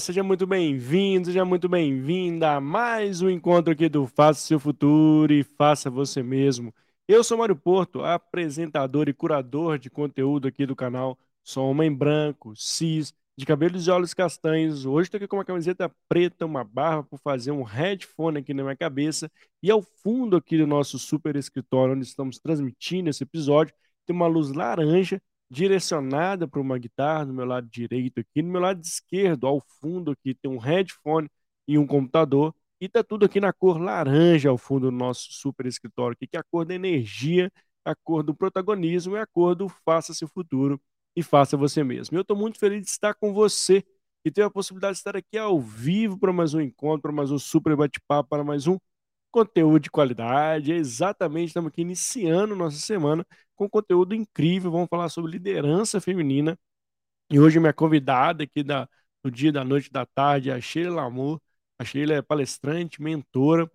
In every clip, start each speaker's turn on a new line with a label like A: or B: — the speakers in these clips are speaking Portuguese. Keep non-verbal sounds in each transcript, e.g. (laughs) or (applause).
A: Seja muito bem-vindo, seja muito bem-vinda a mais um encontro aqui do Faça Seu Futuro e Faça Você Mesmo. Eu sou Mário Porto, apresentador e curador de conteúdo aqui do canal. Sou homem branco, cis, de cabelos e olhos castanhos. Hoje estou aqui com uma camiseta preta, uma barba por fazer um headphone aqui na minha cabeça. E ao fundo aqui do nosso super escritório, onde estamos transmitindo esse episódio, tem uma luz laranja direcionada para uma guitarra no meu lado direito aqui, no meu lado esquerdo, ao fundo aqui tem um headphone e um computador, e tá tudo aqui na cor laranja ao fundo do nosso super escritório aqui, que é a cor da energia, a cor do protagonismo, é a cor do faça seu futuro e faça você mesmo. Eu estou muito feliz de estar com você e ter a possibilidade de estar aqui ao vivo para mais um encontro, para mais um super bate-papo, para mais um conteúdo de qualidade. exatamente, estamos aqui iniciando nossa semana com conteúdo incrível. Vamos falar sobre liderança feminina. E hoje minha convidada aqui da, do dia, da noite, da tarde é a Sheila Lamour. A Sheila é palestrante, mentora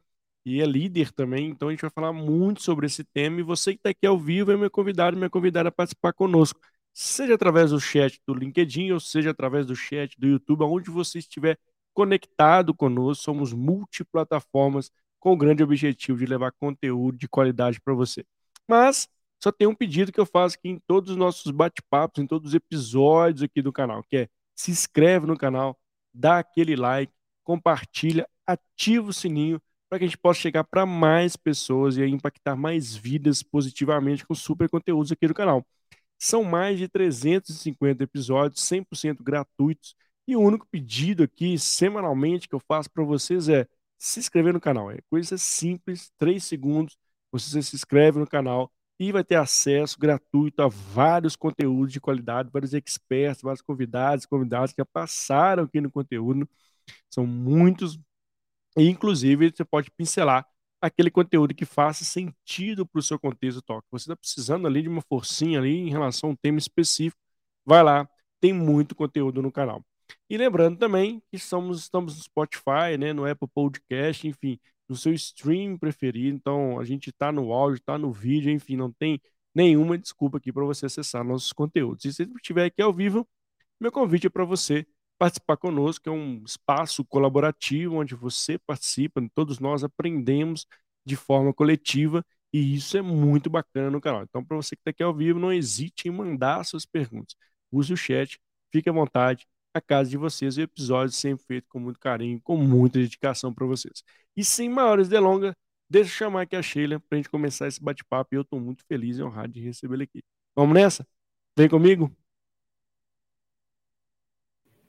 A: e é líder também. Então a gente vai falar muito sobre esse tema. E você que está aqui ao vivo é meu convidado, minha convidada a participar conosco. Seja através do chat do LinkedIn ou seja através do chat do YouTube, aonde você estiver conectado conosco. Somos multiplataformas com o grande objetivo de levar conteúdo de qualidade para você. Mas só tem um pedido que eu faço aqui em todos os nossos bate-papos, em todos os episódios aqui do canal, que é se inscreve no canal, dá aquele like, compartilha, ativa o sininho para que a gente possa chegar para mais pessoas e impactar mais vidas positivamente com super conteúdos aqui do canal. São mais de 350 episódios, 100% gratuitos, e o único pedido aqui semanalmente que eu faço para vocês é se inscrever no canal. É coisa simples, 3 segundos, você se inscreve no canal e vai ter acesso gratuito a vários conteúdos de qualidade, vários experts, vários convidados, convidados que já passaram aqui no conteúdo. São muitos. E, inclusive, você pode pincelar aquele conteúdo que faça sentido para o seu contexto toque. Você está precisando ali de uma forcinha ali em relação a um tema específico. Vai lá, tem muito conteúdo no canal. E lembrando também que somos, estamos no Spotify, né, no Apple Podcast, enfim, no seu stream preferido. Então, a gente está no áudio, está no vídeo, enfim, não tem nenhuma desculpa aqui para você acessar nossos conteúdos. E se estiver aqui ao vivo, meu convite é para você participar conosco, é um espaço colaborativo onde você participa, todos nós aprendemos de forma coletiva e isso é muito bacana no canal. Então, para você que está aqui ao vivo, não hesite em mandar suas perguntas. Use o chat, fique à vontade a casa de vocês. O episódio sempre feito com muito carinho, com muita dedicação para vocês. E sem maiores delongas, deixa eu chamar aqui a Sheila para a gente começar esse bate-papo. E eu estou muito feliz e honrado de recebê-la aqui. Vamos nessa? Vem comigo?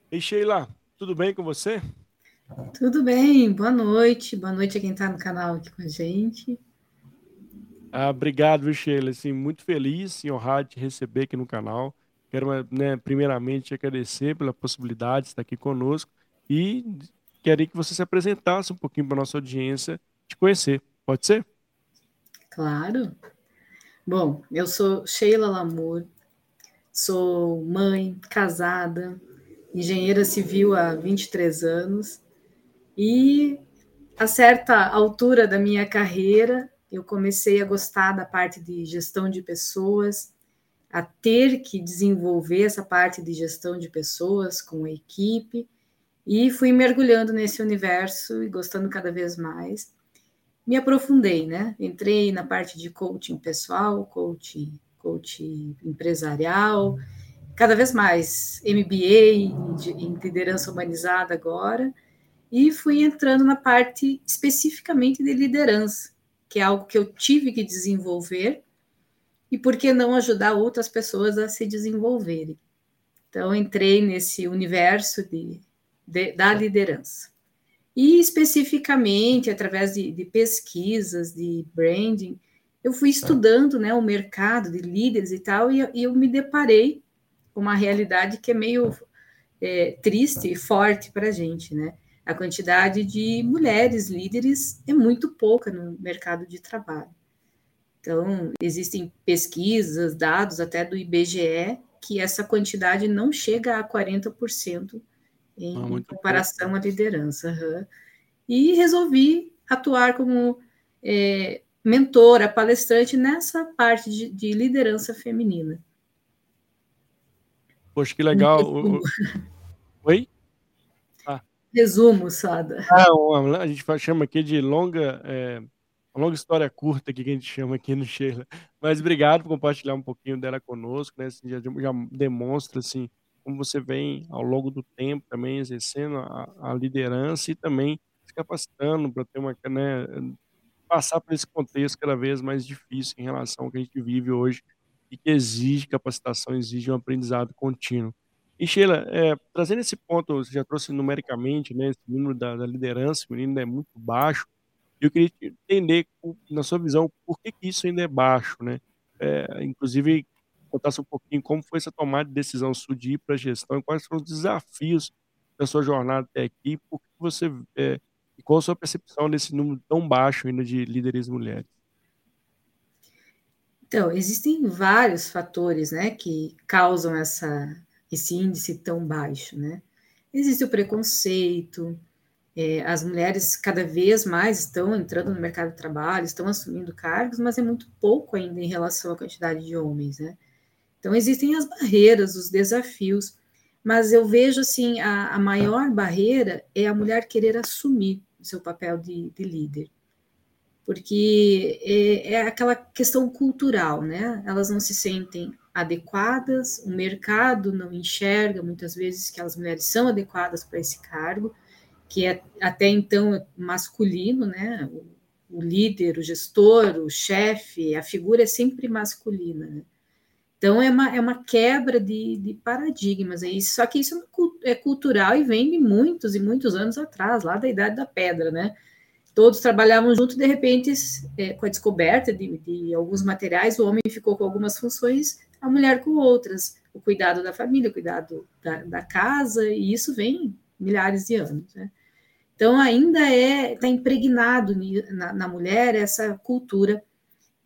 A: Ei, Sheila, tudo bem com você?
B: Tudo bem, boa noite. Boa noite a quem está no canal aqui com a gente.
A: Ah, obrigado, Sheila. Assim, muito feliz e honrado de receber aqui no canal. Quero, né, primeiramente, agradecer pela possibilidade de estar aqui conosco e queria que você se apresentasse um pouquinho para a nossa audiência te conhecer. Pode ser?
B: Claro. Bom, eu sou Sheila Lamour, sou mãe, casada, engenheira civil há 23 anos e a certa altura da minha carreira eu comecei a gostar da parte de gestão de pessoas, a ter que desenvolver essa parte de gestão de pessoas com a equipe e fui mergulhando nesse universo e gostando cada vez mais. Me aprofundei, né? Entrei na parte de coaching pessoal, coaching, coaching empresarial, cada vez mais MBA em liderança humanizada agora, e fui entrando na parte especificamente de liderança, que é algo que eu tive que desenvolver e por que não ajudar outras pessoas a se desenvolverem. Então, entrei nesse universo de, de da liderança. E, especificamente, através de, de, pesquisas, de branding, eu fui estudando né, o mercado de líderes e tal, e, e eu me deparei com uma realidade que é meio é, triste e forte para a gente, né? A quantidade de mulheres líderes é muito pouca no mercado de trabalho. Então, existem pesquisas, dados até do IBGE, que essa quantidade não chega a 40% em ah, comparação à liderança. Uhum. E resolvi atuar como é, mentora, palestrante nessa parte de, de liderança feminina.
A: Poxa, que legal. Oi?
B: Ah. Resumo, Sada.
A: Ah, a gente chama aqui de longa, é, uma longa história curta que a gente chama aqui no Sheila. Mas obrigado por compartilhar um pouquinho dela conosco, né? Assim, já, já demonstra assim como você vem ao longo do tempo também exercendo a, a liderança e também se capacitando para ter uma, né, passar por esse contexto cada vez mais difícil em relação ao que a gente vive hoje e que exige capacitação, exige um aprendizado contínuo. E Sheila, é, trazendo esse ponto, você já trouxe numericamente, né, esse número da, da liderança feminina é muito baixo, eu queria entender, na sua visão, por que, que isso ainda é baixo, né? É, inclusive, contasse um pouquinho como foi essa tomada de decisão sua de ir para a gestão e quais foram os desafios da sua jornada até aqui, por que você, é, e qual a sua percepção desse número tão baixo ainda de líderes mulheres?
B: Então, existem vários fatores, né, que causam essa, esse índice tão baixo, né? Existe o preconceito, é, as mulheres cada vez mais estão entrando no mercado de trabalho, estão assumindo cargos, mas é muito pouco ainda em relação à quantidade de homens, né? Então, existem as barreiras, os desafios, mas eu vejo assim: a, a maior barreira é a mulher querer assumir o seu papel de, de líder, porque é, é, aquela questão cultural, né? Elas não se sentem adequadas, o mercado não enxerga muitas vezes que as mulheres são adequadas para esse cargo, que é até então masculino, né? O, o líder, o gestor, o chefe, a figura é sempre masculina. Né? Então, é uma, é uma quebra de, de paradigmas. É isso. Só que isso é cultural e vem de muitos e muitos anos atrás, lá da Idade da Pedra, né? Todos trabalhavam junto, de repente, é, com a descoberta de, de alguns materiais, o homem ficou com algumas funções, a mulher com outras. O cuidado da família, o cuidado da, da casa, e isso vem milhares de anos, né? Então, ainda é está impregnado na, na mulher essa cultura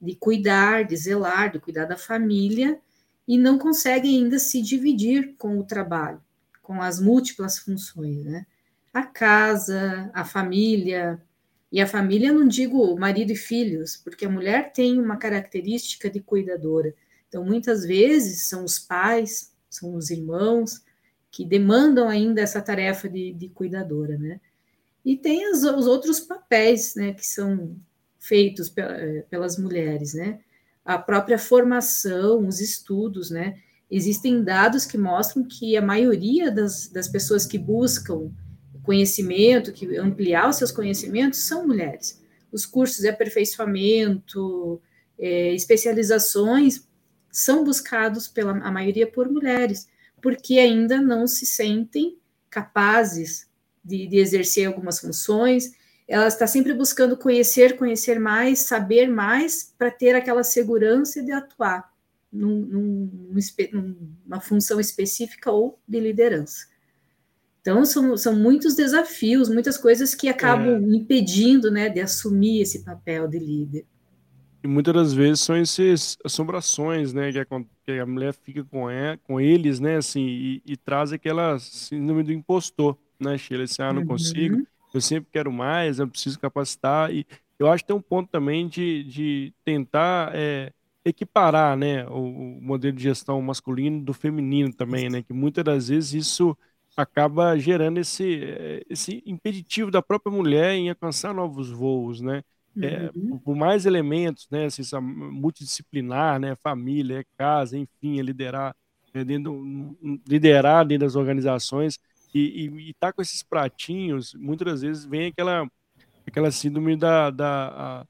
B: de cuidar, de zelar, de cuidar da família, e não conseguem ainda se dividir com o trabalho, com as múltiplas funções, né? A casa, a família, e a família não digo marido e filhos, porque a mulher tem uma característica de cuidadora. Então, muitas vezes são os pais, são os irmãos que demandam ainda essa tarefa de, de cuidadora, né? E tem as, os outros papéis, né, que são feitos eh, pelas mulheres, né? A própria formação, os estudos, né? Existem dados que mostram que a maioria das, das pessoas que buscam conhecimento, que ampliar os seus conhecimentos, são mulheres. Os cursos de aperfeiçoamento, é, especializações, são buscados pela a maioria por mulheres, porque ainda não se sentem capazes de, de exercer algumas funções, ela está sempre buscando conhecer, conhecer mais, saber mais, para ter aquela segurança de atuar num, num, numa função específica ou de liderança. Então, são, são muitos desafios, muitas coisas que acabam é. impedindo né, de assumir esse papel de líder.
A: E muitas das vezes são essas assombrações, né, que a, que a mulher fica com, é, com eles, né, assim, e, e traz aquela síndrome do impostor, né, Sheila? Assim, ah, não uhum. consigo, eu sempre quero mais, eu preciso capacitar. E eu acho que tem um ponto também de, de tentar é, equiparar né, o, o, modelo de gestão masculino do feminino também, né? Que muitas das vezes isso acaba gerando esse, é, esse impeditivo da própria mulher em alcançar novos voos, né? É, uhum. por, mais elementos, né, assim, multidisciplinar, né, família, casa, enfim, é liderar, é dentro, liderar dentro das organizações, e, e, e tá com esses pratinhos, muitas das vezes vem aquela, aquela síndrome da, da a,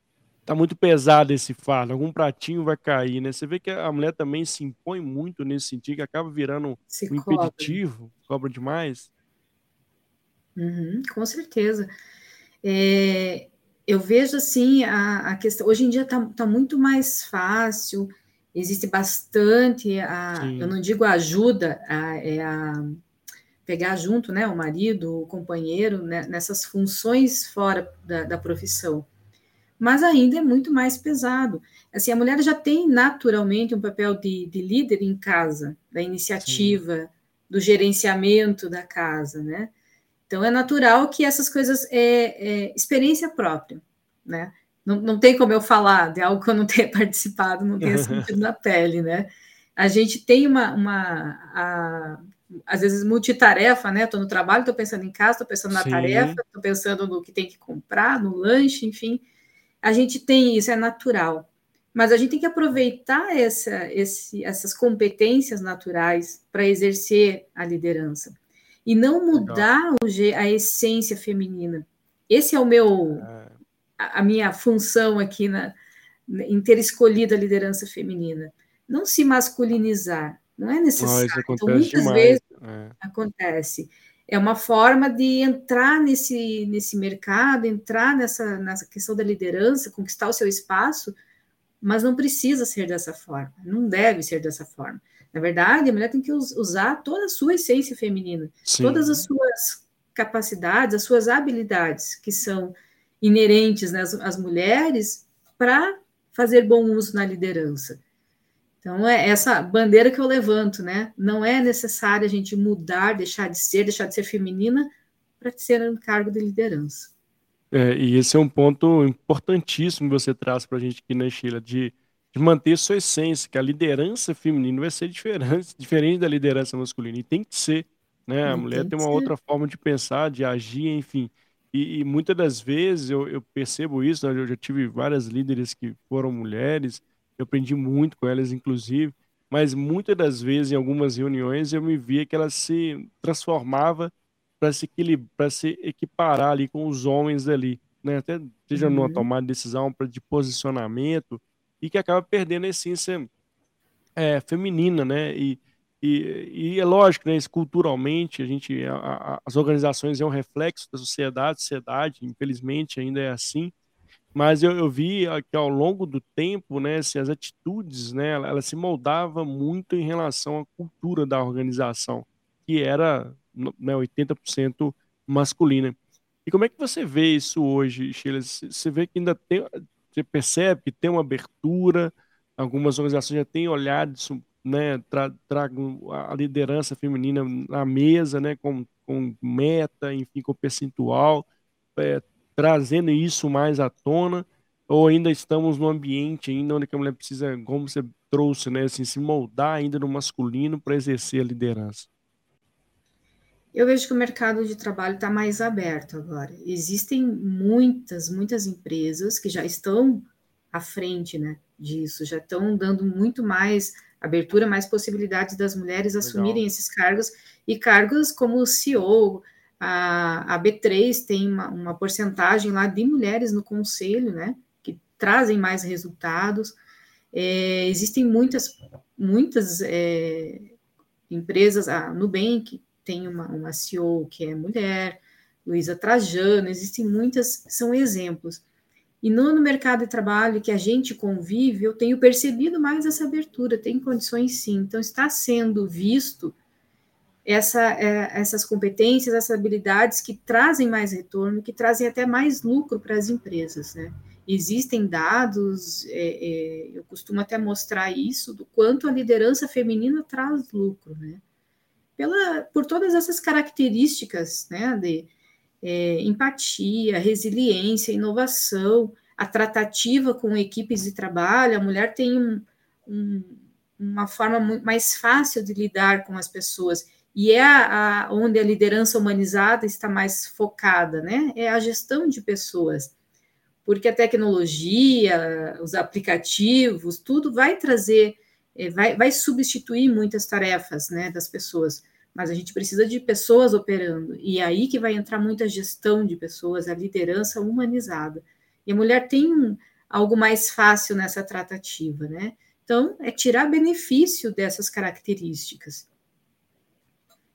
A: tá muito pesado esse fardo, algum pratinho vai cair, né? Você vê que a mulher também se impõe muito nesse sentido, que acaba virando se um cobra. impeditivo, cobra demais.
B: Uhum, com certeza. É, eu vejo assim a, a, questão. Hoje em dia está tá muito mais fácil, existe bastante a, eu não digo ajuda, a, é a pegar junto né, o marido, o companheiro, né, nessas funções fora da, da, profissão. Mas ainda é muito mais pesado. Assim, a mulher já tem naturalmente um papel de, de líder em casa, da iniciativa, Sim. do gerenciamento da casa, né? Então é natural que essas coisas é, é experiência própria, né? Não, não tem como eu falar de algo que eu não tenha (laughs) participado, não tenha sentido na pele, né? A gente tem uma, uma a, às vezes multitarefa, né? Estou no trabalho, estou pensando em casa, estou pensando na Sim. tarefa, estou pensando no que tem que comprar, no lanche, enfim. A gente tem isso, é natural. Mas a gente tem que aproveitar essa, esse, essas competências naturais para exercer a liderança e não mudar a essência feminina. Esse é o meu, é. a, a minha função aqui na, em ter escolhido a liderança feminina. Não se masculinizar, não é necessário. Não, então, muitas demais. vezes é. acontece. É uma forma de entrar nesse, nesse mercado, entrar nessa, nessa questão da liderança, conquistar o seu espaço, mas não precisa ser dessa forma, não deve ser dessa forma. Na verdade, a mulher tem que usar toda a sua essência feminina, Sim. todas as suas capacidades, as suas habilidades que são inerentes né, às, às mulheres para fazer bom uso na liderança. Então, é essa bandeira que eu levanto, né? Não é necessário a gente mudar, deixar de ser, deixar de ser feminina para ser um cargo de liderança.
A: É, e esse é um ponto importantíssimo que você traz para a gente aqui na né, Sheila, de, de manter sua essência, que a liderança feminina vai ser diferente, diferente da liderança masculina, e tem que ser, né? A mulher tem uma ser. outra forma de pensar, de agir, enfim. E, e muitas das vezes eu, eu percebo isso, né? eu já tive várias líderes que foram mulheres, eu aprendi muito com elas, inclusive, mas muitas das vezes, em algumas reuniões, eu me via que ela se transformava para se, se equiparar ali com os homens ali, né? Até seja uhum. numa tomada de decisão de posicionamento, e que acaba perdendo a essência é, feminina, né? E, e, e, é lógico, né? culturalmente, a gente, a, a, as organizações é um reflexo da sociedade, sociedade, infelizmente ainda é assim, mas eu, eu vi que ao longo do tempo, né, assim, as atitudes, né, ela, ela, se moldava muito em relação à cultura da organização, que era né, 80% masculina. E como é que você vê isso hoje, Sheila? Você vê que ainda tem, você percebe que tem uma abertura, algumas organizações já têm olhado isso, né, tra, tragam a liderança feminina na mesa, né, com, com meta, enfim, com percentual, é, trazendo isso mais à tona, ou ainda estamos no ambiente ainda onde a mulher precisa, como você trouxe, né, assim, se moldar ainda no masculino para exercer a liderança?
B: Eu vejo que o mercado de trabalho está mais aberto agora. Existem muitas, muitas empresas que já estão à frente né, disso, já estão dando muito mais abertura, mais possibilidades das mulheres assumirem Legal. esses cargos, e cargos como CEO, a, a B3 tem uma, uma porcentagem lá de mulheres no conselho, né, que trazem mais resultados. É, existem muitas, muitas é, empresas, a Nubank tem uma, uma CEO que é mulher, Luísa Trajano, existem muitas, são exemplos. E no, no, mercado de trabalho que a gente convive, eu tenho percebido mais essa abertura, tem condições sim. Então, está sendo visto essa, é, essas competências, essas habilidades que trazem mais retorno, que trazem até mais lucro para as empresas, né? Existem dados, é, é, eu costumo até mostrar isso, do quanto a liderança feminina traz lucro, né? Pela, por todas essas características, né, de é, empatia, resiliência, inovação, a tratativa com equipes de trabalho, a mulher tem um, um, uma forma mais fácil de lidar com as pessoas e é a, a, onde a liderança humanizada está mais focada, né? É a gestão de pessoas, porque a tecnologia, os aplicativos, tudo vai trazer, é, vai, vai substituir muitas tarefas, né, das pessoas. Mas a gente precisa de pessoas operando, e é aí que vai entrar muita gestão de pessoas, a liderança humanizada. E a mulher tem um, algo mais fácil nessa tratativa, né? Então, é tirar benefício dessas características.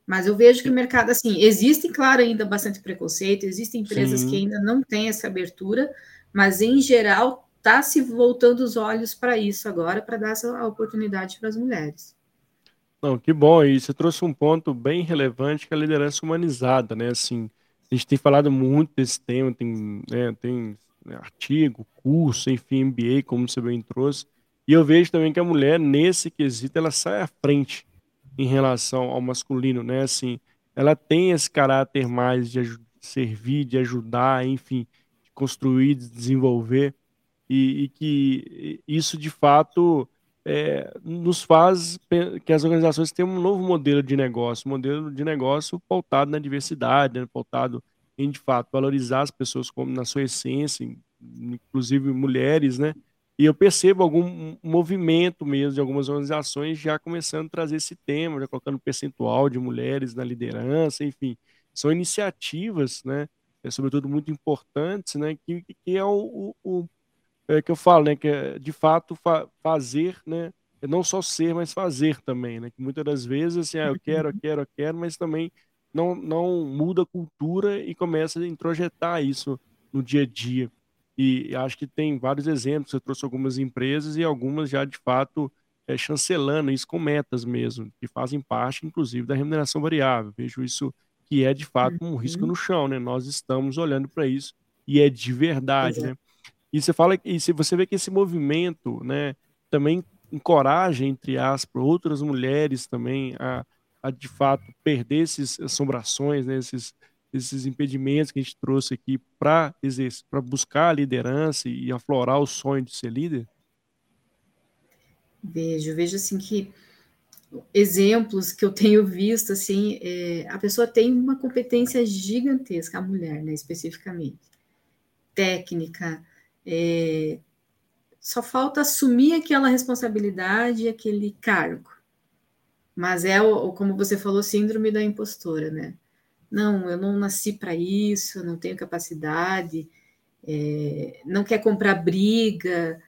B: Mas eu vejo que o mercado, assim, existe, claro, ainda bastante preconceito, existem empresas Sim. que ainda não têm essa abertura, mas em geral está se voltando os olhos para isso agora, para dar essa oportunidade para as mulheres.
A: Não, que bom, e você trouxe um ponto bem relevante que é a liderança humanizada, né? Assim, a gente tem falado muito desse tema, tem, né, tem artigo, curso, enfim, MBA, como você bem trouxe, e eu vejo também que a mulher, nesse quesito, ela sai à frente em relação ao masculino, né? Assim, ela tem esse caráter mais de servir, de ajudar, enfim, de construir, de desenvolver, e, e que isso de fato é, nos faz que as organizações tenham um novo modelo de negócio, modelo de negócio pautado na diversidade, né, pautado em, de fato, valorizar as pessoas como na sua essência, inclusive mulheres, né? E eu percebo algum movimento mesmo de algumas organizações já começando a trazer esse tema, já colocando percentual de mulheres na liderança, enfim. São iniciativas, né? É, sobretudo muito importantes, né? Que, que é o, o, o é, que eu falo, né? Que é, de fato fa fazer, né? Não só ser, mas fazer também, né? Que muitas das vezes, assim, ah, eu quero, eu quero, eu quero, mas também não, não muda a cultura e começa a introjetar isso no dia a dia. E acho que tem vários exemplos, eu trouxe algumas empresas e algumas já de fato é, chancelando isso com metas mesmo, que fazem parte, inclusive, da remuneração variável. Vejo isso que é de fato um risco uhum. no chão, né? Nós estamos olhando para isso e é de verdade, né? E você fala e se você vê que esse movimento, né, também encoraja entre aspas outras mulheres também a, a de fato perder esses assombrações, né, esses esses impedimentos que a gente trouxe aqui para buscar a liderança e aflorar o sonho de ser líder?
B: Vejo, vejo assim que exemplos que eu tenho visto, assim, é, a pessoa tem uma competência gigantesca, a mulher, né, especificamente, técnica, é, só falta assumir aquela responsabilidade, aquele cargo. Mas é, o, como você falou, síndrome da impostora, né? Não, eu não nasci para isso, eu não tenho capacidade, é, não quer comprar briga.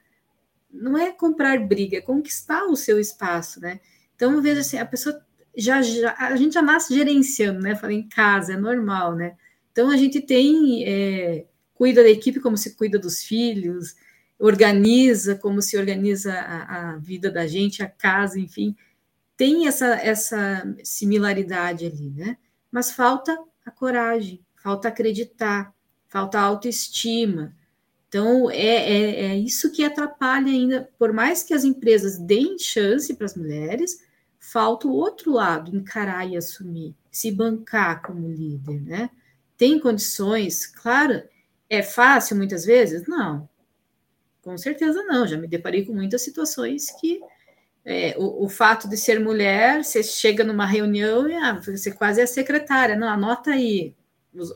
B: Não é comprar briga, é conquistar o seu espaço, né? Então eu vejo assim, a pessoa já, já a gente já nasce gerenciando, né? Falei em casa, é normal, né? Então a gente tem é, cuida da equipe como se cuida dos filhos, organiza como se organiza a, a vida da gente, a casa, enfim, tem essa essa similaridade ali, né? Mas falta a coragem, falta acreditar, falta autoestima. Então, é, é, é, isso que atrapalha ainda, por mais que as empresas deem chance para as mulheres, falta o outro lado, encarar e assumir, se bancar como líder, né? Tem condições, claro, é fácil muitas vezes? Não, com certeza não. Já me deparei com muitas situações que é, o, o, fato de ser mulher, você chega numa reunião e ah, você quase é secretária, não, anota aí.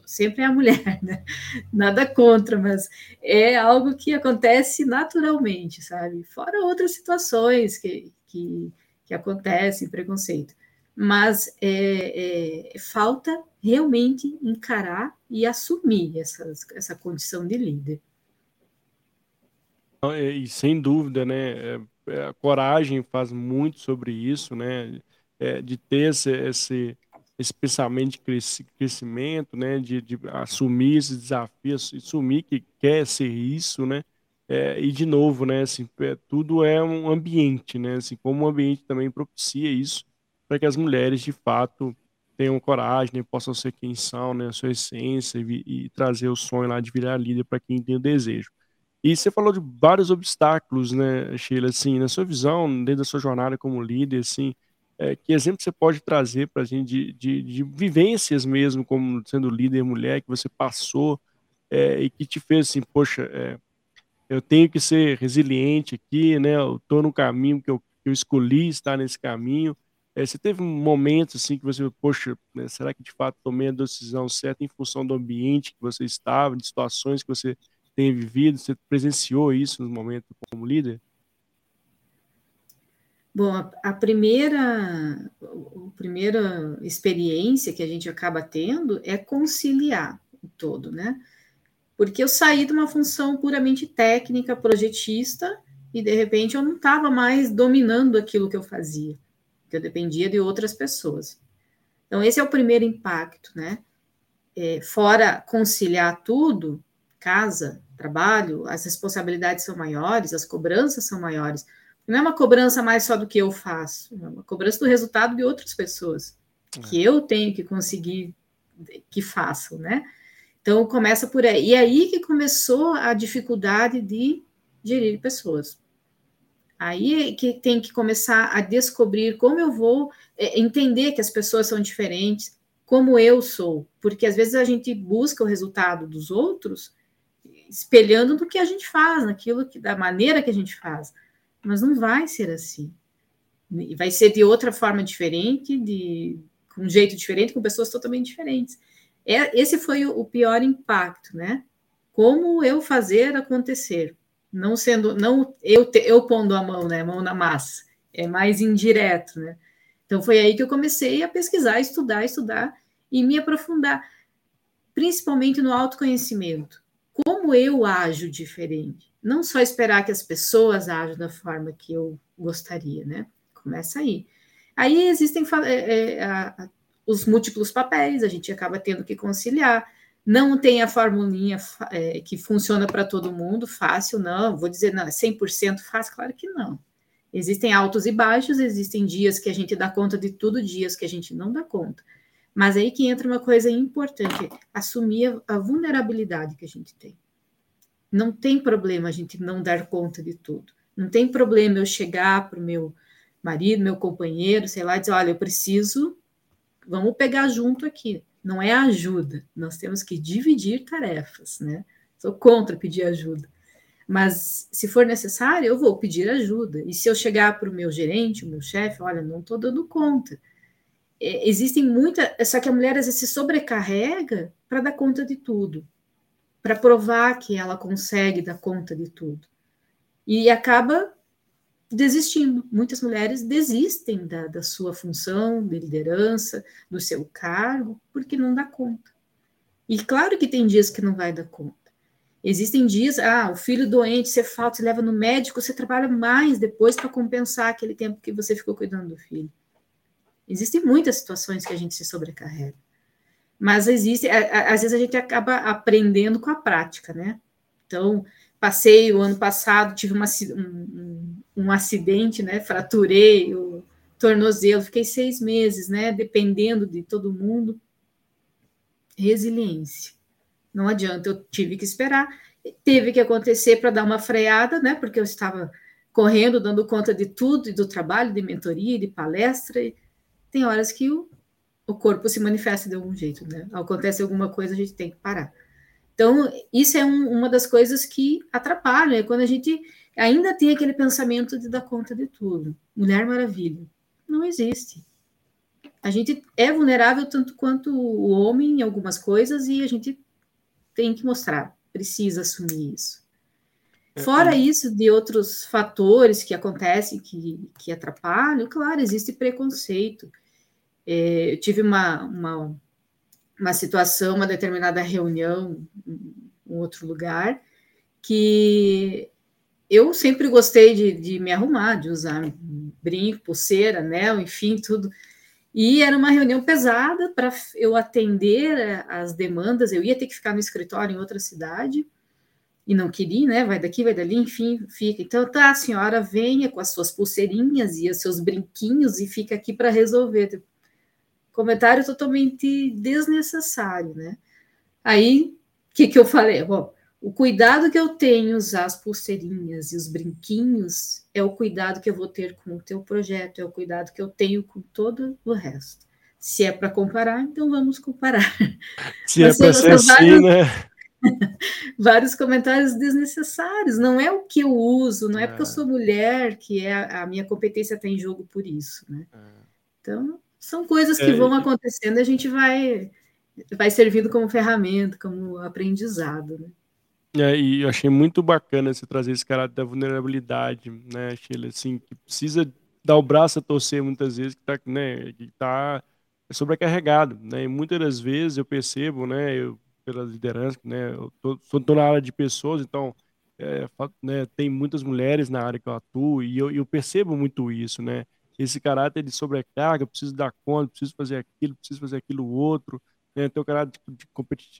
B: Sempre é a mulher, (laughs) né? Nada contra, mas é algo que acontece naturalmente, sabe? Fora outras situações que, que, que acontecem, preconceito. Mas é, é, falta realmente encarar e assumir essas, essa condição de líder.
A: E sem dúvida, né? É, coragem faz muito sobre isso, né? É, de ter esse, esse, esse pensamento de crescimento, né? De, de assumir esses desafios, assumir que quer ser isso, né? É, e de novo, né? Assim, é, tudo é um ambiente, né? Assim, como o ambiente também propicia isso para que as mulheres de fato tenham coragem, né, possam ser quem são, né, a sua essência e, e trazer o sonho lá de virar líder para quem tem o desejo. E você falou de vários obstáculos, né, Sheila, assim, na sua visão, dentro da sua jornada como líder, assim, é, que exemplo você pode trazer para a gente de, de, de, vivências mesmo, como sendo líder mulher, que você passou é, e que te fez assim, poxa, é, eu tenho que ser resiliente aqui, né, eu estou no caminho que eu, que eu escolhi estar nesse caminho. É, você teve um momento assim que você, poxa, né, será que de fato tomei a decisão certa em função do ambiente que você estava, de situações que você tem vivido? Você presenciou isso no momento como líder?
B: Bom, a, primeira, a primeira experiência que a gente acaba tendo é conciliar o todo, né? Porque eu saí de uma função puramente técnica, projetista, e de repente eu não estava mais dominando aquilo que eu fazia, que eu dependia de outras pessoas. Então, esse é o primeiro impacto, né? É, fora conciliar tudo, casa, trabalho, as responsabilidades são maiores, as cobranças são maiores. Não é uma cobrança mais só do que eu faço, é uma cobrança do resultado de outras pessoas, que é. eu tenho que conseguir que façam, né? Então começa por aí. E aí que começou a dificuldade de gerir pessoas. Aí é que tem que começar a descobrir como eu vou é, entender que as pessoas são diferentes, como eu sou, porque às vezes a gente busca o resultado dos outros espelhando no que a gente faz, naquilo que da maneira que a gente faz. mas não vai ser assim. Vai ser de outra forma diferente, de com um jeito diferente, com pessoas totalmente diferentes. É, esse foi o, o pior impacto, né? Como eu fazer acontecer, não sendo, não eu, eu pondo a mão, né, mão na massa, é mais indireto, né? Então foi aí que eu comecei a pesquisar, estudar, estudar e me aprofundar, principalmente no autoconhecimento. Como eu ajo diferente? Não só esperar que as pessoas ajam da forma que eu gostaria, né? Começa aí. Aí existem é, é, a, os múltiplos papéis, a gente acaba tendo que conciliar. Não tem a formulinha é, que funciona para todo mundo, fácil, não. Vou dizer, não, é 100% fácil? Claro que não. Existem altos e baixos, existem dias que a gente dá conta de tudo, dias que a gente não dá conta. Mas aí que entra uma coisa importante, assumir a vulnerabilidade que a gente tem. Não tem problema a gente não dar conta de tudo. Não tem problema eu chegar para o meu marido, meu companheiro, sei lá, e dizer, olha, eu preciso, vamos pegar junto aqui. Não é ajuda, nós temos que dividir tarefas, né? Sou contra pedir ajuda. Mas se for necessário, eu vou pedir ajuda. E se eu chegar para o meu gerente, o meu chefe, olha, não estou dando conta. É, existem muitas. Só que a mulher às vezes se sobrecarrega para dar conta de tudo, para provar que ela consegue dar conta de tudo. E acaba desistindo. Muitas mulheres desistem da, da sua função de liderança, do seu cargo, porque não dá conta. E claro que tem dias que não vai dar conta. Existem dias, ah, o filho doente, você falta, você leva no médico, você trabalha mais depois para compensar aquele tempo que você ficou cuidando do filho. Existem muitas situações que a gente se sobrecarrega. Mas existe, às vezes a gente acaba aprendendo com a prática, né? Então, passei o ano passado, tive uma, um, um acidente, né? Fraturei o tornozelo, fiquei seis meses, né? Dependendo de todo mundo. Resiliência não adianta, eu tive que esperar. Teve que acontecer para dar uma freada, né? Porque eu estava correndo, dando conta de tudo, e do trabalho, de mentoria, de palestra. E tem horas que o, o corpo se manifesta de algum jeito, né? Acontece alguma coisa, a gente tem que parar. Então, isso é um, uma das coisas que atrapalha, é quando a gente ainda tem aquele pensamento de dar conta de tudo. Mulher Maravilha. Não existe. A gente é vulnerável tanto quanto o homem em algumas coisas e a gente tem que mostrar, precisa assumir isso. É, Fora isso, de outros fatores que acontecem que, que atrapalham, claro, existe preconceito. É, eu tive uma, uma, uma situação, uma determinada reunião em um outro lugar, que eu sempre gostei de, de me arrumar, de usar brinco, pulseira, anel, enfim, tudo. E era uma reunião pesada para eu atender eh, as demandas. Eu ia ter que ficar no escritório em outra cidade e não queria, né? Vai daqui, vai dali, enfim, fica. Então, tá, a senhora venha com as suas pulseirinhas e os seus brinquinhos e fica aqui para resolver. Comentário totalmente desnecessário, né? Aí, o que, que eu falei? Bom, o cuidado que eu tenho usar as pulseirinhas e os brinquinhos é o cuidado que eu vou ter com o teu projeto, é o cuidado que eu tenho com todo o resto. Se é para comparar, então vamos comparar. (laughs)
A: Se é para ser assim, né? (laughs)
B: vários comentários desnecessários. Não é o que eu uso, não é, é porque eu sou mulher que é a, a minha competência está em jogo por isso, né? É. Então, são coisas que é, vão acontecendo a gente vai vai servindo como ferramenta, como aprendizado, né?
A: É, e eu achei muito bacana você trazer esse caráter da vulnerabilidade, né, Sheila? Assim, que precisa dar o braço a torcer muitas vezes, que tá, né, que tá sobrecarregado, né? E muitas das vezes eu percebo, né, eu, pela liderança, né, eu tô, tô na área de pessoas, então é, né, tem muitas mulheres na área que eu atuo e eu, eu percebo muito isso, né? Esse caráter de sobrecarga, preciso dar conta, preciso fazer aquilo, preciso fazer aquilo outro, né, ter o caráter de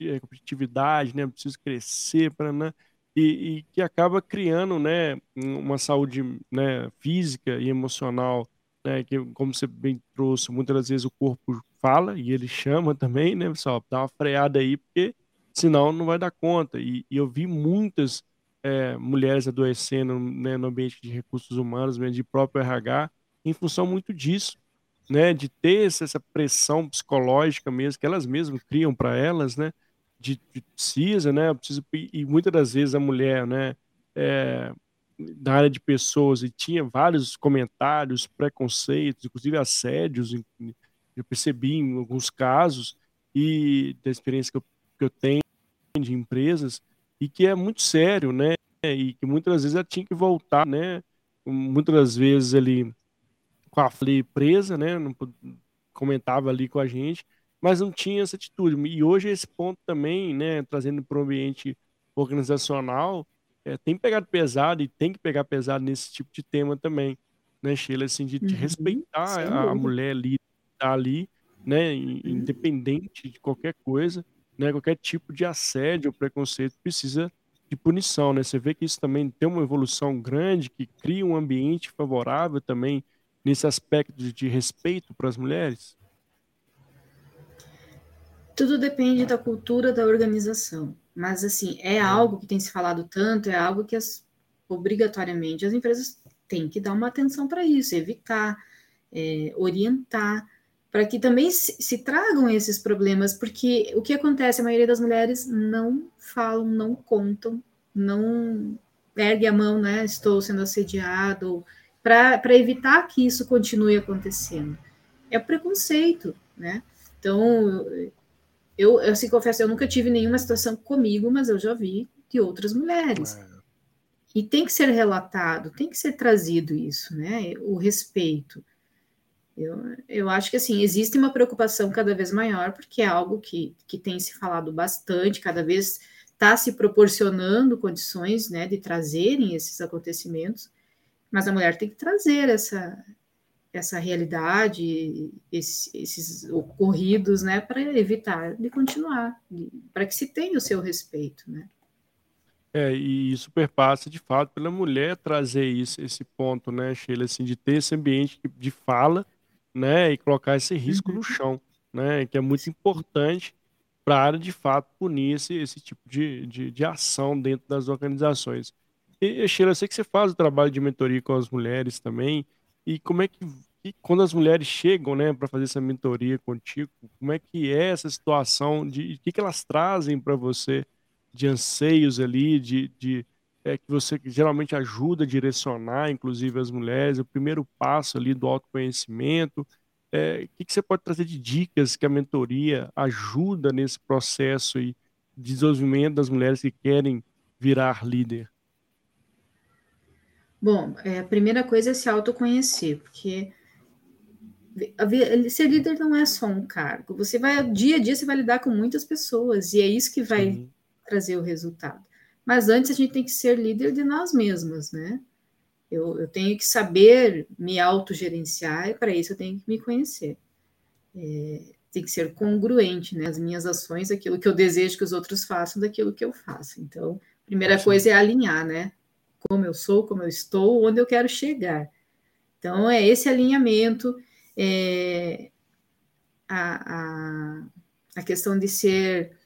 A: eh, competitividade, né, preciso crescer para, né, e, e, que acaba criando, né, uma saúde, né, física e emocional, né, que como você bem trouxe, muitas das vezes o corpo fala e ele chama (laughs) também, né, pessoal, dá uma freada aí porque senão não vai dar conta. E, e eu vi muitas é, mulheres adoecendo né, no ambiente de recursos humanos, de próprio RH, em função muito disso, né, de ter essa pressão psicológica mesmo, que elas mesmas criam para elas, né, de, de, precisa, né, precisa, e muitas das vezes a mulher, né, é, da área de pessoas e tinha vários comentários, preconceitos, inclusive assédios, eu percebi em alguns casos, e da experiência que eu, que eu tenho de empresas, e que é muito sério, né? E que muitas vezes ela tinha que voltar, né? Muitas das vezes ele com a Flea presa, né? Não comentava ali com a gente, mas não tinha essa atitude. E hoje esse ponto também, né? Trazendo para o ambiente organizacional, é, tem pegado pesado e tem que pegar pesado nesse tipo de tema também, né, Sheila? Assim, de, de uhum, respeitar a, a, mulher ali, tá ali, né? Uhum. Independente de qualquer coisa, né? Qualquer tipo de assédio ou preconceito precisa de punição, né? Você vê que isso também tem uma evolução grande, que cria um ambiente favorável também nesse aspecto de, respeito para as mulheres?
B: Tudo depende da cultura da organização. Mas, assim, é algo que tem se falado tanto, é algo que as, obrigatoriamente as empresas têm que dar uma atenção para isso, evitar, é, orientar, para que também se, se, tragam esses problemas, porque o que acontece, a maioria das mulheres não falam, não contam, não ergue a mão, né? Estou sendo assediado, para evitar que isso continue acontecendo. É preconceito, né? Então, eu, eu se confesso, eu nunca tive nenhuma situação comigo, mas eu já vi de outras mulheres. É. E tem que ser relatado, tem que ser trazido isso, né? O respeito. Eu, eu acho que assim, existe uma preocupação cada vez maior, porque é algo que, que tem se falado bastante, cada vez está se proporcionando condições né, de trazerem esses acontecimentos, mas a mulher tem que trazer essa, essa realidade, esses, esses ocorridos, né, para evitar de continuar, para que se tenha o seu respeito, né.
A: É, e isso perpassa de fato pela mulher trazer isso, esse ponto, né, Sheila, assim, de ter esse ambiente de fala, né, e colocar esse risco uhum. no chão, né, que é muito importante para de fato punir esse, esse tipo de, de, de ação dentro das organizações. E, Sheila, eu sei que você faz o trabalho de mentoria com as mulheres também, e como é que, que quando as mulheres chegam, né, para fazer essa mentoria contigo, como é que é essa situação de o que, que elas trazem para você de anseios ali, de, de é, que você geralmente ajuda a direcionar, inclusive as mulheres, o primeiro passo ali do autoconhecimento. É, o que, que você pode trazer de dicas que a mentoria ajuda nesse processo de desenvolvimento das mulheres que querem virar líder?
B: Bom, é, a primeira coisa é se autoconhecer, porque ser líder não é só um cargo. Você vai, dia a dia, você vai lidar com muitas pessoas, e é isso que vai Sim. trazer o resultado. Mas antes a gente tem que ser líder de nós mesmas, né? Eu, eu tenho que saber me autogerenciar, e para isso eu tenho que me conhecer. É, tem que ser congruente, né? As minhas ações, aquilo que eu desejo que os outros façam, daquilo que eu faço. Então, primeira coisa é alinhar, né? Como eu sou, como eu estou, onde eu quero chegar. Então, é esse alinhamento, é, a, a, a questão de ser,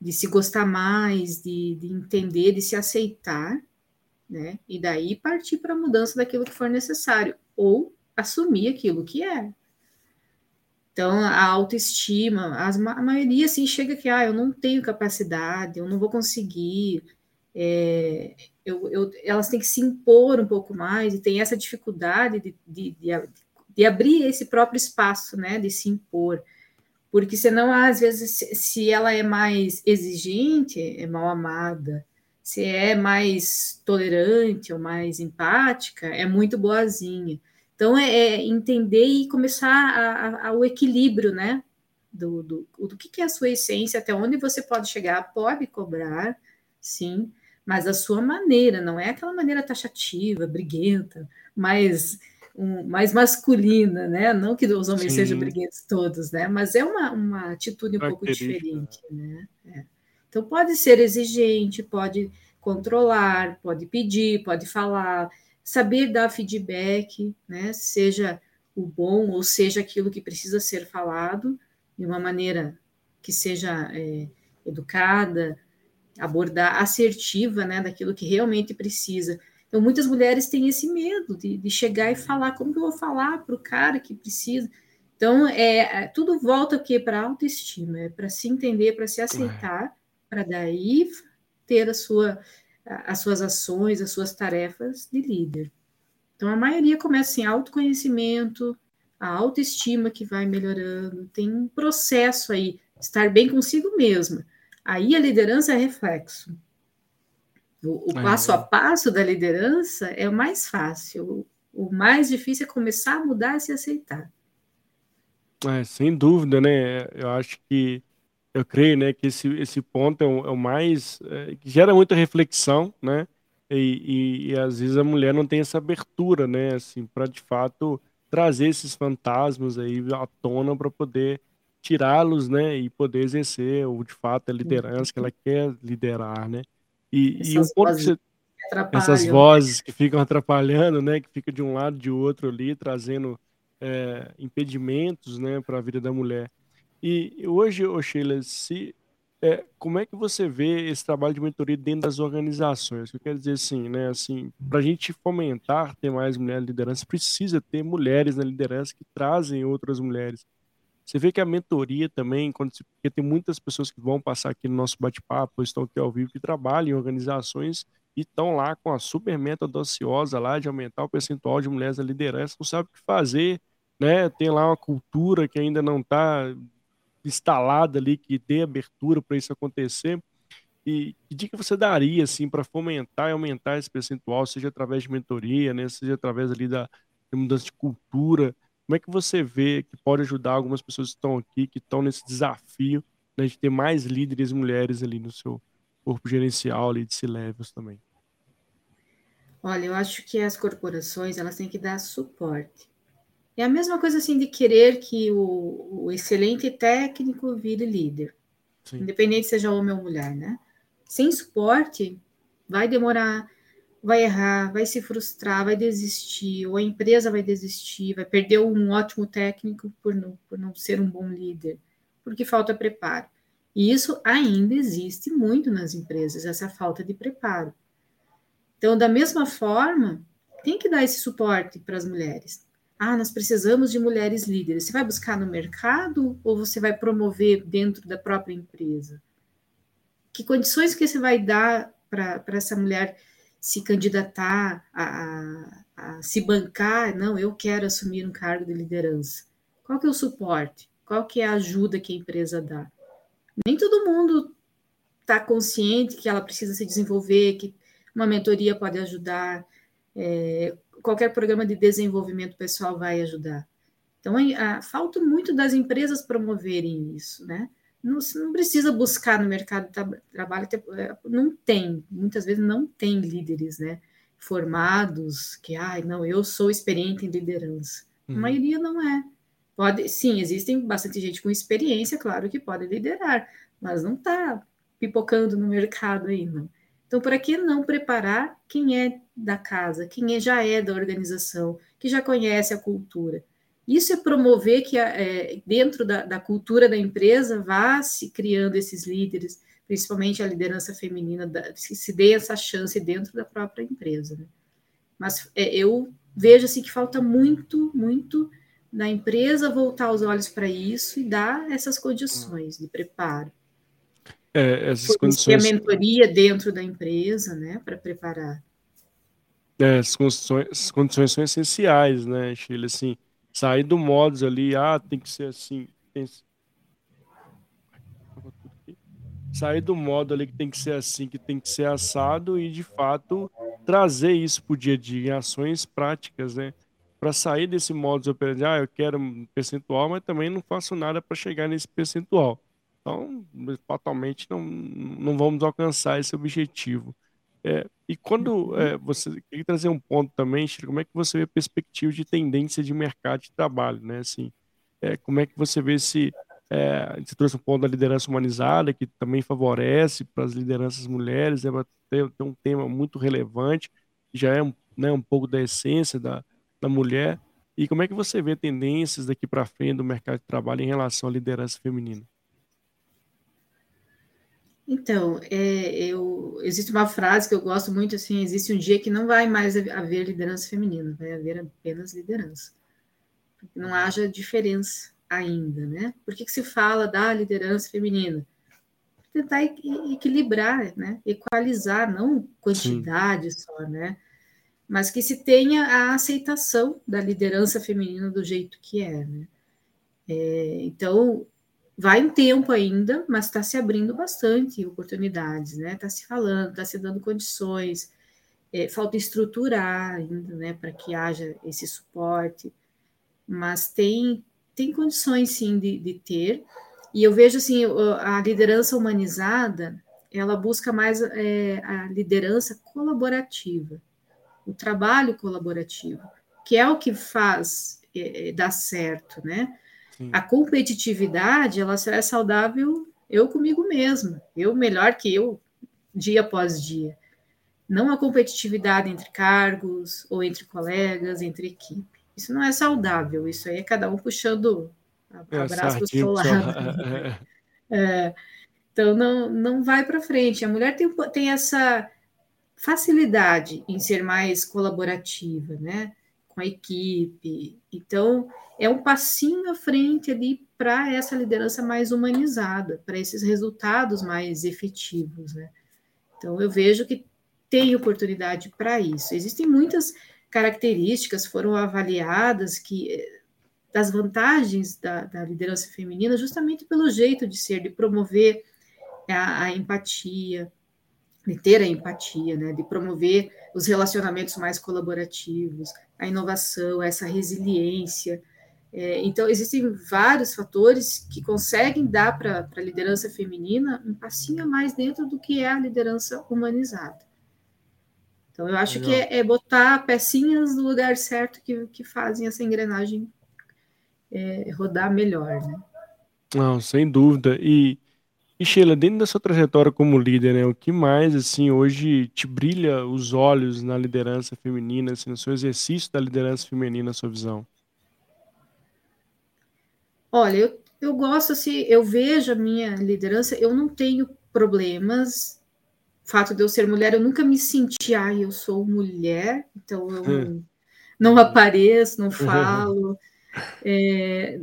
B: de se gostar mais, de, de entender, de se aceitar, né? E daí partir para a mudança daquilo que for necessário, ou assumir aquilo que é. Então, a autoestima, as, a maioria assim chega que, ah, eu não tenho capacidade, eu não vou conseguir, é, eu, eu, elas têm que se impor um pouco mais e tem essa dificuldade de, de, de, de, abrir esse próprio espaço, né, de se impor, porque senão, às vezes, se ela é mais exigente, é mal amada, se é mais tolerante ou mais empática, é muito boazinha. Então, é, é entender e começar a, a, o equilíbrio, né, do, do, do que, que é a sua essência, até onde você pode chegar, pode cobrar, sim, mas a sua maneira, não é aquela maneira taxativa, briguenta, mais, um, mais masculina, né? Não que os homens Sim. sejam briguentos todos, né? Mas é uma, uma atitude um pouco diferente, né? É. Então pode ser exigente, pode controlar, pode pedir, pode falar, saber dar feedback, né? Seja o bom ou seja aquilo que precisa ser falado de uma maneira que seja é, educada, abordar assertiva, né, daquilo que realmente precisa. Então, muitas mulheres têm esse medo de, de chegar e falar, como que eu vou falar para o cara que precisa? Então, é, é tudo volta o quê? Para a autoestima, é para se entender, para se aceitar, para daí ter a sua, as suas ações, as suas tarefas de líder. Então, a maioria começa em autoconhecimento, a autoestima que vai melhorando, tem um processo aí, estar bem consigo mesma. Aí a liderança é reflexo. O, o é. passo a passo da liderança é o mais fácil. O, o mais difícil é começar a mudar e se aceitar.
A: É, sem dúvida, né? Eu acho que eu creio, né, que esse, esse ponto é o, é o mais é, que gera muita reflexão, né? E, e, e, às vezes a mulher não tem essa abertura, né, assim, para de fato trazer esses fantasmas aí à tona para poder tirá-los, né, e poder exercer ou de fato a liderança que ela quer liderar, né? E, e um ponto que você, essas vozes que ficam atrapalhando, né, que fica de um lado de outro ali, trazendo é, impedimentos, né, para a vida da mulher. E hoje, ô Sheila, se, é, como é que você vê esse trabalho de mentoria dentro das organizações? Eu quero dizer assim, né, assim, para a gente fomentar ter mais mulheres na liderança, precisa ter mulheres na liderança que trazem outras mulheres. Você vê que a mentoria também, quando porque tem muitas pessoas que vão passar aqui no nosso bate-papo, estão aqui ao vivo, que trabalham em organizações e estão lá com a super meta dociosa lá de aumentar o percentual de mulheres na liderança, não sabe o que fazer, né? Tem lá uma cultura que ainda não está instalada ali que dê abertura para isso acontecer. E que dica você daria assim para fomentar e aumentar esse percentual, seja através de mentoria, né, seja através ali da mudança de cultura? Como é que você vê que pode ajudar algumas pessoas que estão aqui, que estão nesse desafio né, de ter mais líderes mulheres ali no seu corpo gerencial ali de C-levels também?
B: Olha, eu acho que as corporações elas têm que dar suporte. É a mesma coisa assim de querer que o, o excelente técnico vire líder, Sim. independente seja homem ou mulher, né? Sem suporte, vai demorar, vai errar, vai se frustrar, vai desistir, ou a empresa vai desistir, vai perder um ótimo técnico por não, por não ser um bom líder, porque falta preparo. E isso ainda existe muito nas empresas, essa falta de preparo. Então, da mesma forma, tem que dar esse suporte para as mulheres. Ah, nós precisamos de mulheres líderes. Você vai buscar no mercado ou você vai promover dentro da própria empresa? Que condições que você vai dar para essa mulher se candidatar a, a, a, se bancar? Não, eu quero assumir um cargo de liderança. Qual que é o suporte? Qual que é a ajuda que a empresa dá? Nem todo mundo está consciente que ela precisa se desenvolver, que uma mentoria pode ajudar. É, qualquer programa de desenvolvimento pessoal vai ajudar. Então, a, a, falta muito das empresas promoverem isso, né? Não, não precisa buscar no mercado de trabalho, é, não tem, muitas vezes não tem líderes, né? Formados, que, ai, ah, não, eu sou experiente em liderança. Uhum. A maioria não é. Pode, sim, existem bastante gente com experiência, claro, que pode liderar, mas não está pipocando no mercado não. Então, para que não preparar quem é da casa, quem é, já é da organização, que já conhece a cultura? Isso é promover que é, dentro da, da, cultura da empresa vá se criando esses líderes, principalmente a liderança feminina, da, que se dê essa chance dentro da própria empresa. Né? Mas é, eu vejo assim que falta muito, muito da empresa voltar os olhos para isso e dar essas condições de preparo.
A: É, essas condições...
B: a mentoria dentro da empresa, né, para preparar.
A: É, as condições, as condições são essenciais, né, Sheila? Assim, sair do modos ali, ah, tem que ser assim. Tem... Sair do modo ali que tem que ser assim, que tem que ser assado e, de fato, trazer isso para o dia a dia em ações práticas, né? Para sair desse modo operandi, ah, eu quero um percentual, mas também não faço nada para chegar nesse percentual. Então, fatalmente, não, não vamos alcançar esse objetivo. É, e quando é, você quer trazer um ponto também, Chico, como é que você vê a perspectiva de tendência de mercado de trabalho, né? Assim, é, como é que você vê se é, você trouxe um ponto da liderança humanizada que também favorece para as lideranças mulheres, é ter, ter, um tema muito relevante já é um, né, um pouco da essência da, da mulher. E como é que você vê tendências daqui para frente do mercado de trabalho em relação à liderança feminina?
B: Então, é, eu, existe uma frase que eu gosto muito, assim, existe um dia que não vai mais haver liderança feminina, vai haver apenas liderança. Não haja diferença ainda, né? Por que, que se fala da liderança feminina? tentar equilibrar, né? Equalizar, não quantidade Sim. só, né? Mas que se tenha a aceitação da liderança feminina do jeito que é, né? É, então, vai um tempo ainda, mas está se abrindo bastante oportunidades, né? Está se falando, está se dando condições, é, falta estruturar ainda, né, para que haja esse suporte, mas tem, tem condições sim de, de ter, e eu vejo assim, a liderança humanizada, ela busca mais é, a liderança colaborativa, o trabalho colaborativo, que é o que faz é, é dar certo, né? Sim. A competitividade, ela só é saudável eu comigo mesma, eu melhor que eu, dia após dia não a competitividade entre cargos ou entre colegas, entre equipe. Isso não é saudável, isso aí é cada um puxando a, é, braço do seu lado. (laughs) É, então não, não vai para frente. A mulher tem, tem essa facilidade em ser mais colaborativa, né? Com a equipe. Então, é um passinho à frente ali para essa liderança mais humanizada, para esses resultados mais efetivos, né? Então, eu vejo que tem oportunidade para isso. Existem muitas características foram avaliadas que das vantagens da, da, liderança feminina justamente pelo jeito de ser, de promover a, a empatia, de ter a empatia, né, de promover os relacionamentos mais colaborativos, a inovação, essa resiliência. É, então, existem vários fatores que conseguem dar para a liderança feminina um passinho a mais dentro do que é a liderança humanizada. Então, eu acho Legal. que é, é, botar pecinhas no lugar certo que, que fazem essa engrenagem é, rodar melhor, né?
A: Não, sem dúvida. E, e Sheila, dentro da sua trajetória como líder, né, o que mais assim hoje te brilha os olhos na liderança feminina, assim, no seu exercício da liderança feminina, na sua visão?
B: Olha, eu, eu gosto assim, eu vejo a minha liderança, eu não tenho problemas fato de eu ser mulher, eu nunca me senti, ai, eu sou mulher, então eu não, hum. não apareço, não (laughs) falo. É,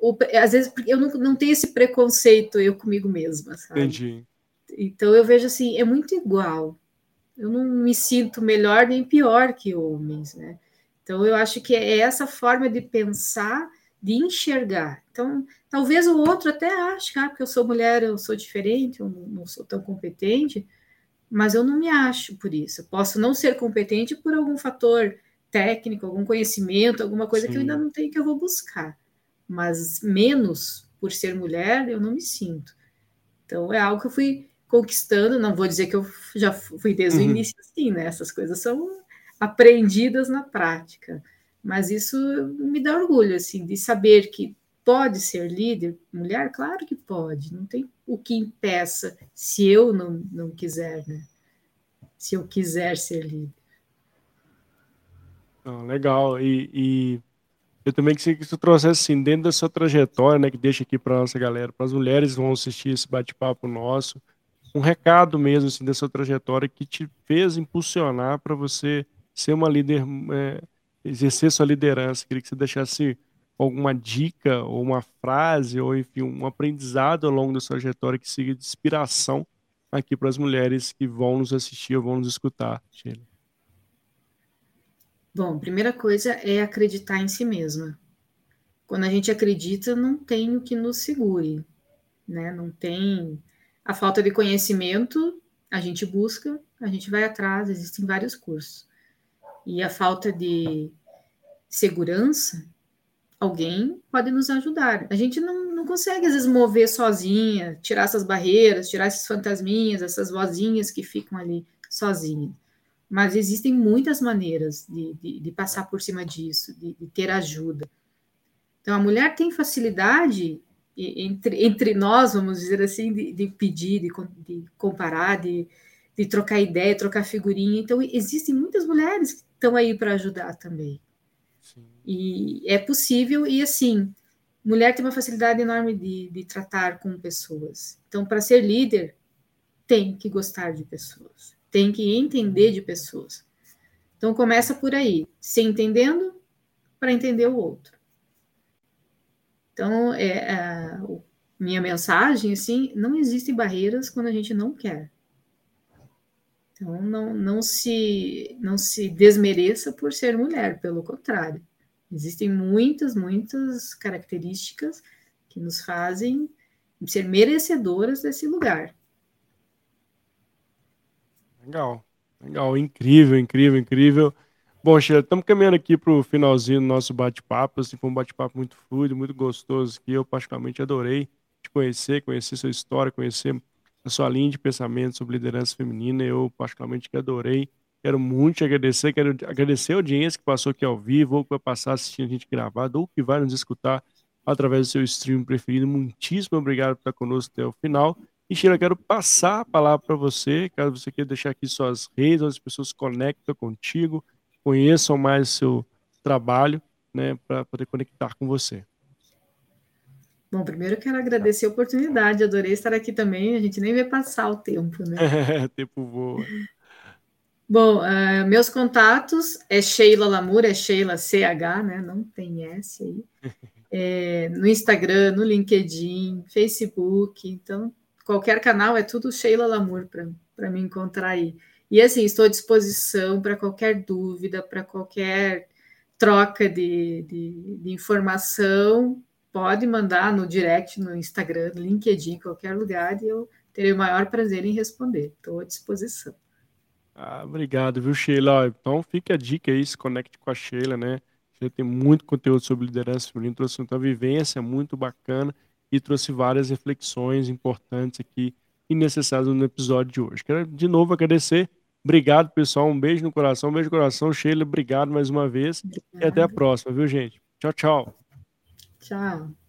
B: ou, às vezes eu não, não tenho esse preconceito eu comigo mesma, sabe? Entendi. Então eu vejo assim, é muito igual. Eu não me sinto melhor nem pior que homens, né? Então eu acho que é essa forma de pensar, de enxergar. Então, talvez o outro até ache, ah, porque eu sou mulher, eu sou diferente, eu não sou tão competente, mas eu não me acho por isso. Eu posso não ser competente por algum fator técnico, algum conhecimento, alguma coisa Sim. que eu ainda não tenho que eu vou buscar. Mas menos por ser mulher, eu não me sinto. Então é algo que eu fui conquistando, não vou dizer que eu já fui desde uhum. o início assim, né? Essas coisas são aprendidas na prática. Mas isso me dá orgulho assim de saber que pode ser líder mulher? Claro que pode, não tem o que impeça se eu não, não quiser, né? Se eu quiser ser líder.
A: Ah, legal. E, e, eu também queria que você trouxesse assim, dentro da sua trajetória, né, que deixa aqui para nossa galera, para as mulheres que vão assistir esse bate-papo nosso, um recado mesmo assim da sua trajetória que te fez impulsionar para você ser uma líder, é, exercer sua liderança. Queria que você deixasse alguma dica ou uma frase ou enfim um aprendizado ao longo da sua trajetória que siga de inspiração aqui para as mulheres que vão nos assistir ou vão nos escutar, Sheila?
B: Bom, primeira coisa é acreditar em si mesma. Quando a gente acredita, não tem o que nos segure, né? Não tem a falta de conhecimento, a gente busca, a gente vai atrás, existem vários cursos. E a falta de segurança, alguém pode nos ajudar. A gente não, não consegue, às vezes, mover sozinha, tirar essas barreiras, tirar esses fantasminhas, essas vozinhas que ficam ali sozinhas. Mas existem muitas maneiras de, de, de passar por cima disso, de, de, ter ajuda. Então, a mulher tem facilidade entre, entre nós, vamos dizer assim, de, pedir, de, comparar, de, de trocar ideia, trocar figurinha. Então, existem muitas mulheres que estão aí para ajudar também. E é possível, e assim, mulher tem uma facilidade enorme de, de tratar com pessoas. Então, para ser líder, tem que gostar de pessoas, tem que entender de pessoas. Então, começa por aí, se entendendo para entender o outro. Então, é, é, o minha mensagem, assim, não existem barreiras quando a gente não quer. Então, não, não, se, não se desmereça por ser mulher, pelo contrário. Existem muitas, muitas características que nos fazem ser merecedoras desse lugar.
A: Legal, legal, incrível, incrível, incrível. Bom, Sheila, estamos caminhando aqui para o finalzinho do nosso bate-papo. Assim, foi um bate-papo muito fluido, muito gostoso, que eu particularmente adorei te conhecer, conhecer sua história, conhecer a sua linha de pensamento sobre liderança feminina. Eu particularmente adorei. Quero muito te agradecer, quero agradecer a audiência que passou aqui ao vivo, ou que vai passar assistindo a gente gravado, ou que vai nos escutar através do seu stream preferido. Muitíssimo obrigado por estar conosco até o final. E Sheila, quero passar a palavra para você, caso você queira deixar aqui suas redes, onde as pessoas se conectam contigo, conheçam mais o seu trabalho, né, para poder conectar com você.
B: Bom, primeiro eu quero agradecer a oportunidade, adorei estar aqui também, a gente nem vê passar o tempo, né? (laughs)
A: o tempo voa.
B: Bom, uh, meus contatos é Sheila Lamour, é Sheila CH, né? Não tem S aí. (laughs) É, no Instagram, no LinkedIn, Facebook, então qualquer canal é tudo Sheila Lamour para me encontrar aí. E assim, estou à disposição para qualquer dúvida, para qualquer troca de, de, de, informação. Pode mandar no direct, no Instagram, no LinkedIn, qualquer lugar, e eu terei o maior prazer em responder. Estou à disposição.
A: Ah, obrigado, viu, Sheila? Então fica a dica aí, se conecte com a Sheila, né? Sheila tem muito conteúdo sobre liderança feminina, trouxe uma vivência muito bacana e trouxe várias reflexões importantes aqui e necessárias no episódio de hoje. Quero de novo agradecer Obrigado, pessoal. Um beijo no coração, um beijo no coração. Sheila, obrigado mais uma vez. Obrigada. E até a próxima, viu, gente? Tchau, tchau.
B: Tchau.